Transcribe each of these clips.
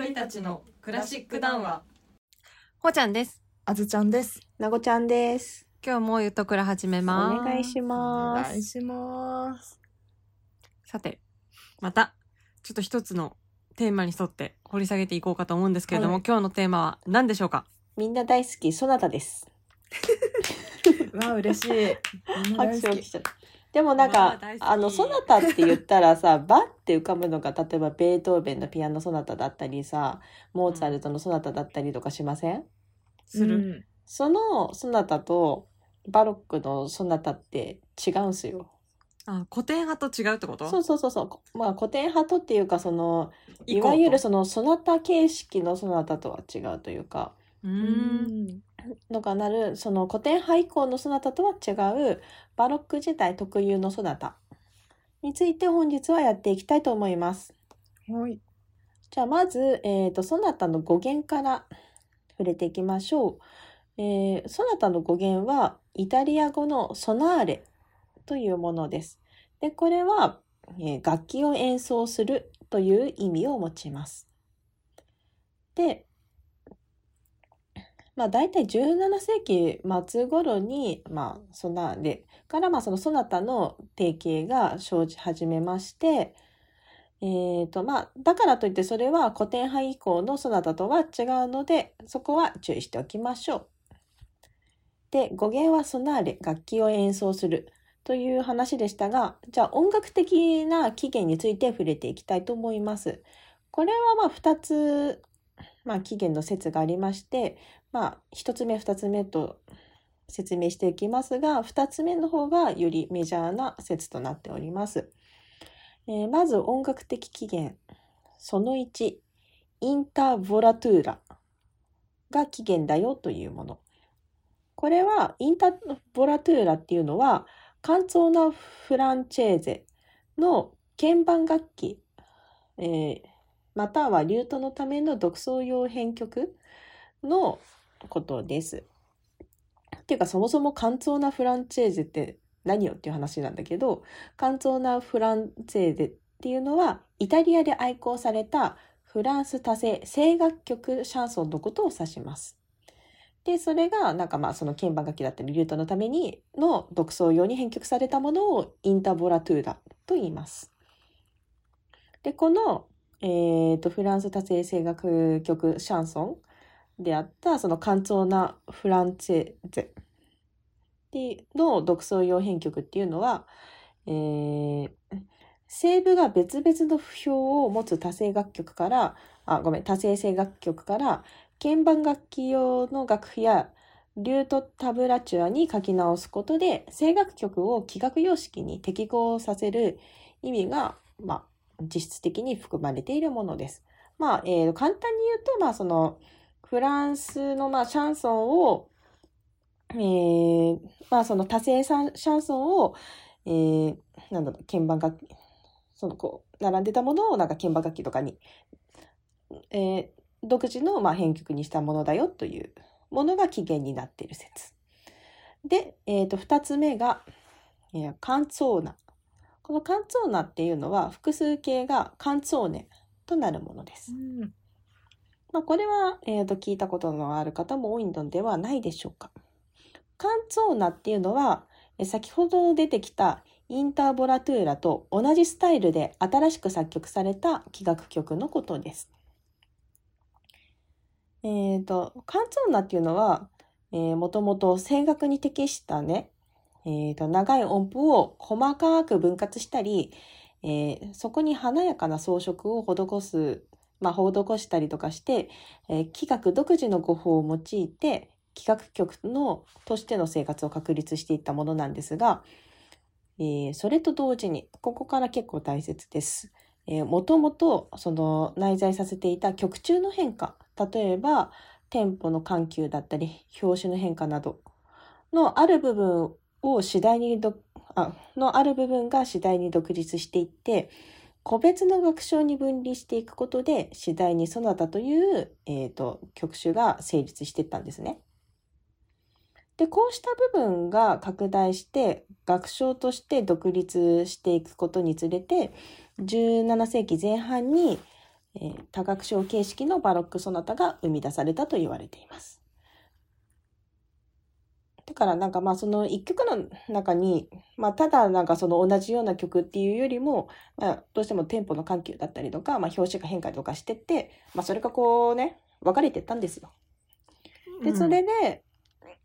鳥たちのクラシック談話ほーちゃんです。あずちゃんです。なごちゃんです。今日もゆとくら始めます。お願いしおます。願いします。さて、また、ちょっと一つのテーマに沿って掘り下げていこうかと思うんですけれども、はい今日のテーマは何でしょうか？みんな大好き、そなたです。わあ、嬉しい。みんな大好き拍手をしちゃった。でもなんかまああの、ソナタって言ったらさ、バって浮かぶのが、例えばベートーベンのピアノソナタだったりさ、モーツァルトのソナタだったりとかしません？する、うん。そのソナタとバロックのソナタって違うんすよ。あ、古典派と違うってこと？そうそうそうそう。まあ古典派とっていうか、その、いわゆるそのソナタ形式のソナタとは違うというか、うん。のがなるその古典派以降のソナタとは違うバロック時代特有のソナタについて本日はやっていきたいと思います。はい。じゃあまず、えー、とソナタの語源から触れていきましょう。えーソナタの語源はイタリア語のソナーレというものです。でこれは、えー楽器を演奏するという意味を持ちます。で、まあ大体17世紀末頃に、まあソナーレからまあそのソナタの定型が生じ始めまして、えーとまあ、だからといってそれは古典派以降のソナタとは違うのでそこは注意しておきましょう。で語源はソナーレ楽器を演奏するという話でしたがじゃあ音楽的な起源について触れていきたいと思います。これはまあ2つ、まあ、起源の説がありまして、まあ、1つ目2つ目と説明していきますが2つ目の方がよりメジャーな説となっております。えーまず音楽的起源。その1、インターボラトゥーラが起源だよというもの。これは、インターボラトゥーラっていうのは、カンツォーナ・フランチェーゼの鍵盤楽器、えーまたはリュートのための独奏用編曲のことです。っていうか、そもそもカンツォーナ・フランチェーゼって何よっていう話なんだけど、カンツォーナ・フランツェーゼっていうのは、イタリアで愛好されたフランス多声声楽曲シャンソンのことを指します。で、それが、なんかまあ、その鍵盤楽器だったり、リュートのためにの独奏用に編曲されたものをインタボラトゥーラと言います。で、この、えっ、と、フランス多声声楽曲シャンソンであった、そのカンツォーナ・フランツェゼの独奏用編曲っていうのは、えー、声部が別々の譜標を持つ多声楽曲から、あ、ごめん、多声声楽曲から、鍵盤楽器用の楽譜やリュートタブラチュアに書き直すことで、声楽曲を器楽様式に適合させる意味が、まあ、実質的に含まれているものです。まあ、えー簡単に言うと、まあ、その、フランスの、まあ、シャンソンを、えーまあその多声シャンシャンソンを、えーなんだろう、鍵盤楽器、そのこう、並んでたものをなんか鍵盤楽器とかに、えー独自のまあ編曲にしたものだよというものが起源になっている説。で、えっ、と、二つ目が、えーカンツォーナ。このカンツォーナっていうのは複数形がカンツォーネとなるものです。うんまあ、これは、えー、と聞いたことのある方も多いのではないでしょうか。カンツォーナっていうのは、先ほど出てきたインターボラトゥーラと同じスタイルで新しく作曲された器楽曲のことです。えっ、と、カンツォーナっていうのは、えー、もともと声楽に適したね、えー、と長い音符を細かく分割したり、えーそこに華やかな装飾を施すまあ、施したりとかして、えー、器楽独自の語法を用いて、器楽曲のとしての生活を確立していったものなんですが、えーそれと同時に、ここから結構大切です。えー、もともと、その内在させていた曲中の変化、例えば、テンポの緩急だったり、表紙の変化などのある部分を次第に、あ、のある部分が次第に独立していって、個別の楽章に分離していくことで次第にソナタという、えー、と曲種が成立していったんですね。でこうした部分が拡大して楽章として独立していくことにつれて17世紀前半に、えー多楽章形式のバロックソナタが生み出されたと言われています。だからなんかまあその一曲の中に、まあただなんかその同じような曲っていうよりも、まあどうしてもテンポの緩急だったりとか、まあ表紙が変化とかしてって、まあそれがこうね、分かれていったんですよ。で、それで、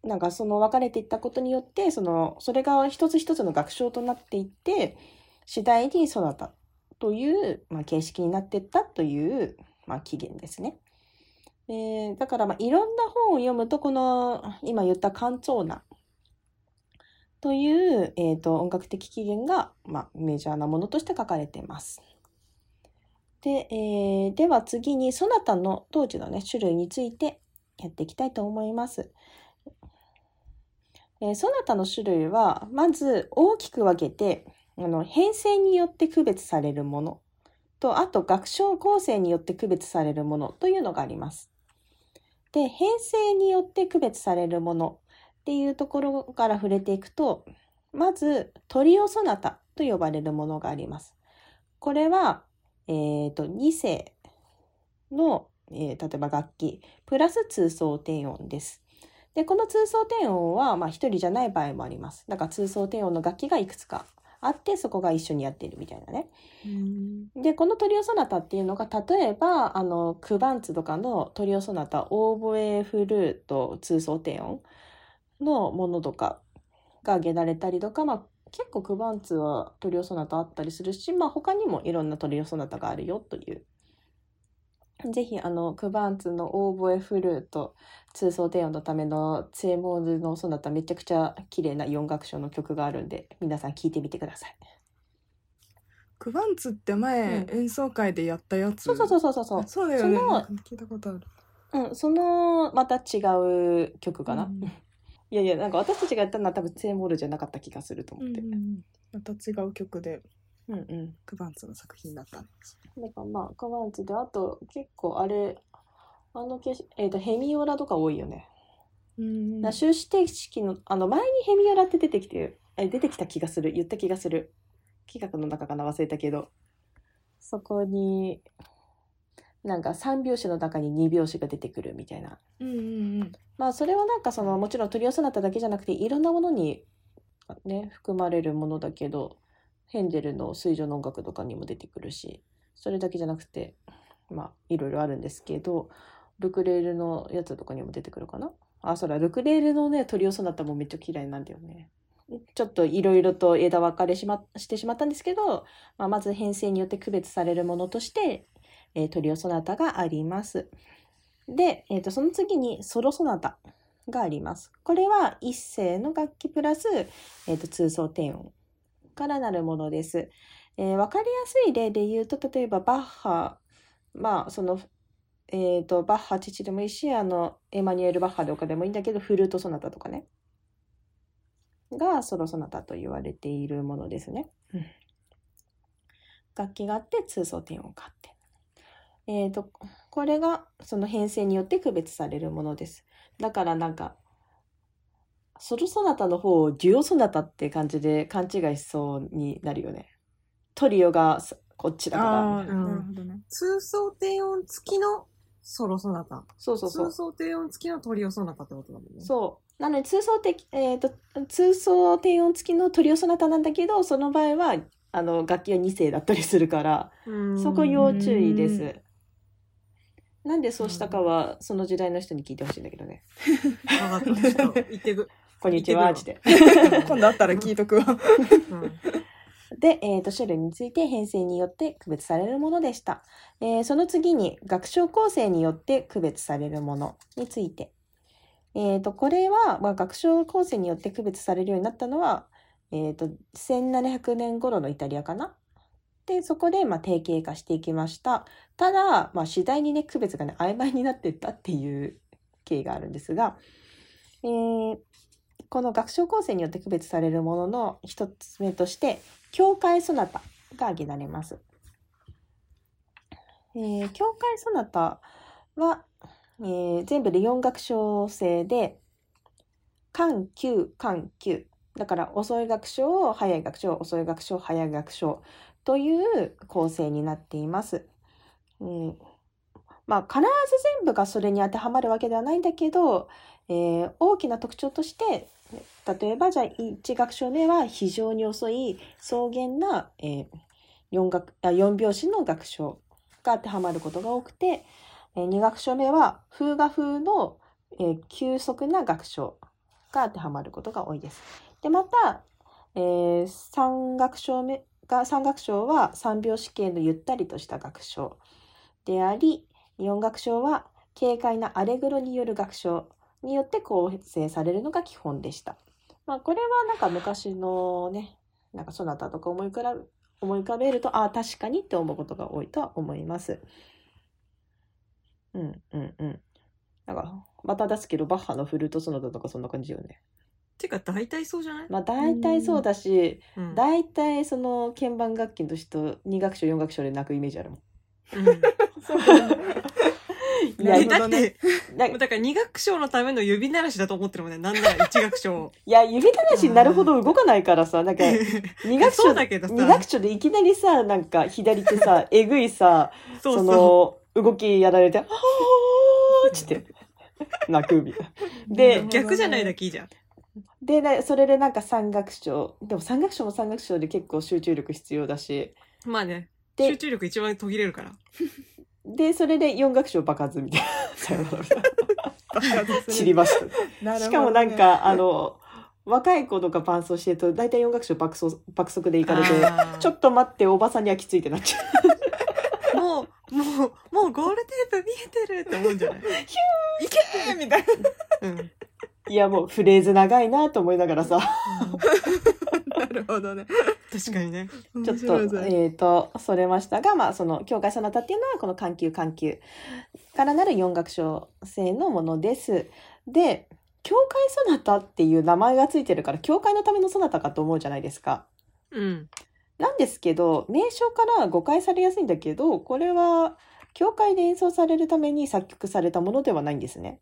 なんかその分かれていったことによって、その、それが一つ一つの楽章となっていって、次第にソナタという、まあ、形式になっていったという、まあ、起源ですね。でだから、まあ、いろんな本を読むと、この、今言ったカンツォーナという、えっ、と、音楽的起源が、まあ、メジャーなものとして書かれています。で、えーでは次に、ソナタの当時のね、種類についてやっていきたいと思います。えーソナタの種類は、まず大きく分けて、あの、編成によって区別されるものと、あと楽章構成によって区別されるものというのがあります。で、編成によって区別されるものっていうところから触れていくと、まずトリオソナタと呼ばれるものがあります。これは、えっ、と、2声の、えー例えば楽器、プラス通奏低音です。で、この通奏低音は、まあ、一人じゃない場合もあります。だから通奏低音の楽器がいくつかあって、そこが一緒にやっているみたいなね。うんで、このトリオソナタっていうのが、例えば、あの、クバンツとかのトリオソナタ、オーボエ、フルート、通奏低音のものとかが挙げられたりとか、まあ、結構クバンツはトリオソナタあったりするし、まあ、他にもいろんなトリオソナタがあるよという。ぜひ、あの、クバンツのオーボエ、フルート、通奏低音のためのツェモールのソナタ、めちゃくちゃ綺麗な4楽章の曲があるんで、皆さん聴いてみてください。クバンツって前、うん。演奏会でやったやつ？そうそうそうそうそう。そうだよね。そのなんか聞いたことある。うん、そのまた違う曲かな。うん。いやいや、なんか私たちがやったのは多分ツェーモールじゃなかった気がすると思って。また違う曲でうんうん。クバンツの作品だったんですなんかまあ、カバンツで、あと結構あれ、あのけし、えっ、と、ヘミオラとか多いよね。うんな終始定式の、あの、前にヘミオラって出てきて、え出てきた気がする。言った気がする。企画の中かな？忘れたけど。そこに、なんか3拍子の中に2拍子が出てくるみたいな。うんうんうんまあそれはなんかそのもちろんトリオソナタだけじゃなくていろんなものにね含まれるものだけどヘンデルの水上の音楽とかにも出てくるしそれだけじゃなくてまあいろいろあるんですけどルクレールのやつとかにも出てくるかな？あそらルクレールのねトリオソナタもめっちゃ嫌いなんだよねちょっといろいろと枝分かれし,、ま、してしまったんですけど、まあ、まず編成によって区別されるものとして、えートリオソナタがあります。で、えー、とその次にソロソナタがあります。これは一声の楽器プラス、えー、と通奏低音からなるものです。えーわかりやすい例で言うと、例えばバッハ、まあその、えー、とバッハ父でもいいし、あのエマニュエル・バッハとかでもいいんだけど、フルートソナタとかね。がソロソナタと言われているものですね。うん楽器があって通奏低音があって。えー、とこれがその編成によって区別されるものです。だからなんかソロソナタの方をデュオソナタって感じで勘違いしそうになるよね。トリオがさこっちだからな。なるほどね通奏低音付きのソロソナタ。そうそうそう通。奏低音付きのトリオソナタってことだもんね。そう。なので通奏的、えー、と通奏低音付きのトリオソナタなんだけど、その場合はあの楽器は2声だったりするから、うんそこ要注意です。なんでそうしたかは、その時代の人に聞いてほしいんだけどね。わかった。言ってく。こんにちは、って。今度あったら聞いとくわうんで、えー、と種類について編成によって区別されるものでした。えーその次に楽章構成によって区別されるものについて。えー、とこれは、まあ、楽章構成によって区別されるようになったのは、えー、と1700年頃のイタリアかな。でそこでまあ定型化していきました。ただ、まあ、次第にね区別がね曖昧になっていったっていう経緯があるんですが、えーこの楽章構成によって区別されるものの一つ目として教会ソナタが挙げられます。えー教会ソナタは、えー全部で4楽章制で、緩急、緩急。だから遅い楽章、早い楽章、遅い楽章、早い楽章という構成になっています。うん、まあ必ず全部がそれに当てはまるわけではないんだけど、えー大きな特徴として例えばじゃあ1楽章目は非常に遅い草原な、え 4, 楽あ4拍子の楽章が当てはまることが多くて、え2楽章目は風画風の、えー急速な楽章が当てはまることが多いです。でまた、え3楽章目が3楽章は3拍子形のゆったりとした楽章であり4楽章は軽快なアレグロによる楽章によって構成されるのが基本でした。まあこれはなんか昔のねなんかソナタとか思い浮かべ思い浮かべるとああ確かにって思うことが多いとは思います。うんうんうん。なんかまた出すけどバッハのフルートソナタとかそんな感じよね。てか大体そうじゃない、まあ大体そうだし、うん大体その鍵盤楽器の人2楽章4楽章で泣くイメージあるもん。うん いやなるほどだってだから二楽章のための指鳴らしだと思ってるもんね。なんなら 一楽章。いや指鳴らしになるほど動かないからさなんか2楽章章でいきなりさなんか左手さ えぐいさそ。の動きやられて「あー」って 泣くみたいな。で逆じゃないだけいいじゃん。でなそれでなんか三楽章でも三楽章も三楽章で結構集中力必要だしまあね。で集中力一番途切れるから。でそれで四楽章爆発みたいな さ散りばました。しかもなんか、あの、若い子とか伴奏してると、大体四楽章爆走爆速で行かれて、ちょっと待って、おばさんにはきついってなっちゃう。もう、もう、もうゴールテープ見えてるって思うんじゃない？いけーみたいうん。いや、もうフレーズ長いなと思いながらさ、な。なるほどね。確かにね。ちょっと、えっ、と、それましたが、まあ、その、教会そなたっていうのは、この緩急緩急からなる四楽章制のものです。で、教会そなたっていう名前がついてるから、教会のためのそなたかと思うじゃないですか。うん。なんですけど、名称から誤解されやすいんだけど、これは、教会で演奏されるために作曲されたものではないんですね。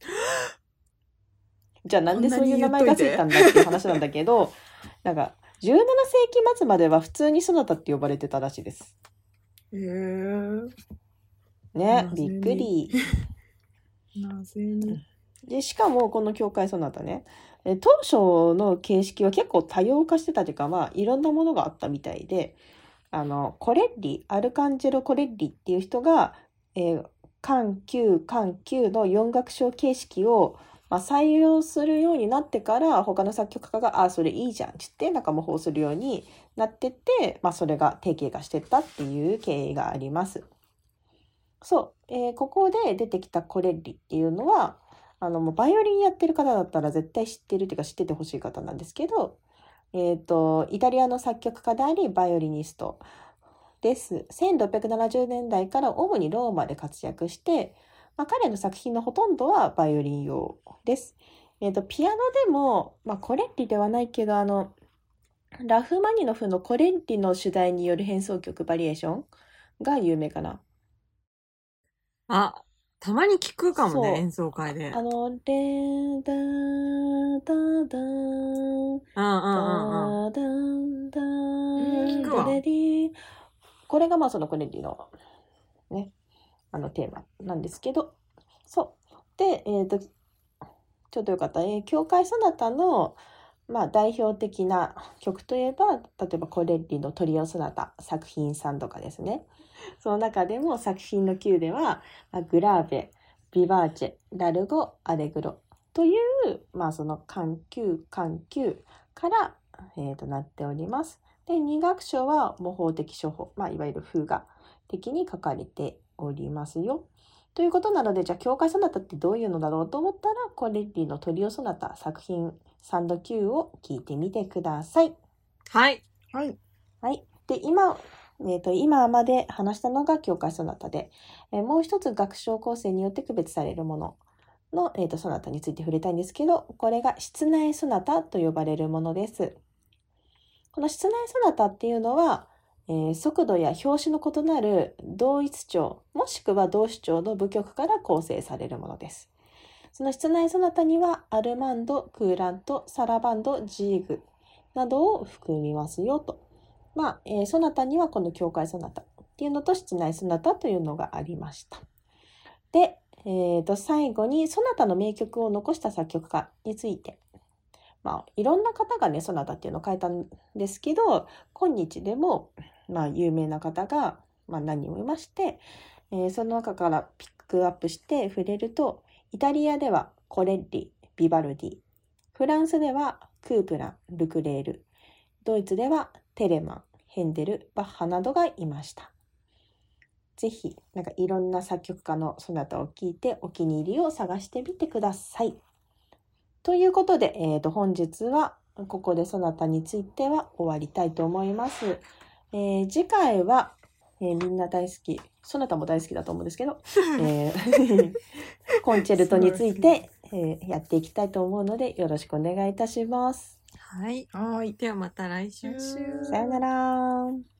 じゃあなんでそういう名前がついたんだっていう話なんだけど、なんか、17世紀末までは普通にソナタって呼ばれてたらしいです。へーねびっくり。なぜに。で、しかもこの教会ソナタね、え当初の形式は結構多様化してたというか、まあいろんなものがあったみたいで、あの、コレッリ、アルカンジェロ・コレッリっていう人が、えー、緩急、緩急の4楽章形式を、まあ、採用するようになってから、他の作曲家が、あ、それいいじゃんって言って、なんか模倣するようになってって、まあ、それが定型化してったっていう経緯があります。そう、えーここで出てきたコレッリっていうのは、あの、もうバイオリンやってる方だったら絶対知ってるっていうか知っててほしい方なんですけど、えっ、と、イタリアの作曲家であり、バイオリニストです。1670年代から主にローマで活躍して、まあ、彼の作品のほとんどはバイオリン用です。えっ、と、ピアノでも、まあ、コレッリではないけど、あの、ラフマニノフのコレッリの主題による変奏曲バリエーションが有名かな。あ、たまに聞くかもね、演奏会で。あの、レーダーダーダーうんうんうんうん。ダンダン聞くわダレリーこれがまあそのコネリのね、あのテーマなんですけど、そう。で、えっ、と、ちょっとよかった。えー教会ソナタの、まあ代表的な曲といえば、例えばコレッリのトリオソナタ作品3とかですね。その中でも作品の9では、まあ、グラーベ、ビバーチェ、ラルゴ、アレグロという、まあその緩急、緩急から、えー、となっております。で、二楽章は模倣的処方、まあいわゆる風画的に書かれておりますよ。ということなので、じゃあ教会ソナタってどういうのだろうと思ったら、コレッリのトリオソナタ作品3度9を聞いてみてください。はい。はい。はい。で、今、えっ、と、今まで話したのが教会ソナタで、えーもう一つ楽章構成によって区別されるものの、えー、とソナタについて触れたいんですけど、これが室内ソナタと呼ばれるものです。この室内ソナタっていうのは、えー速度や拍子の異なる同一調、もしくは同主調の部曲から構成されるものです。その室内ソナタには、アルマンド、クーラント、サラバンド、ジーグなどを含みますよと。まあ、えーソナタにはこの教会ソナタっていうのと室内ソナタというのがありました。で、えー、と最後にソナタの名曲を残した作曲家について。まあ、いろんな方がね、ソナタっていうのを書いたんですけど、今日でも、まあ、有名な方が、まあ、何人もいまして、えーその中からピックアップして触れると、イタリアではコレッリ、ビバルディ、フランスではクープラン、ルクレール、ドイツではテレマン、ヘンデル、バッハなどがいました。ぜひ、なんかいろんな作曲家のソナタを聴いてお気に入りを探してみてください。ということで、えー、と本日はここでソナタについては終わりたいと思います。えー次回は、えーみんな大好き、ソナタも大好きだと思うんですけど、えー コンチェルトについて、えーやっていきたいと思うのでよろしくお願いいたします。はい。はい。ではまた来週。来週さよなら。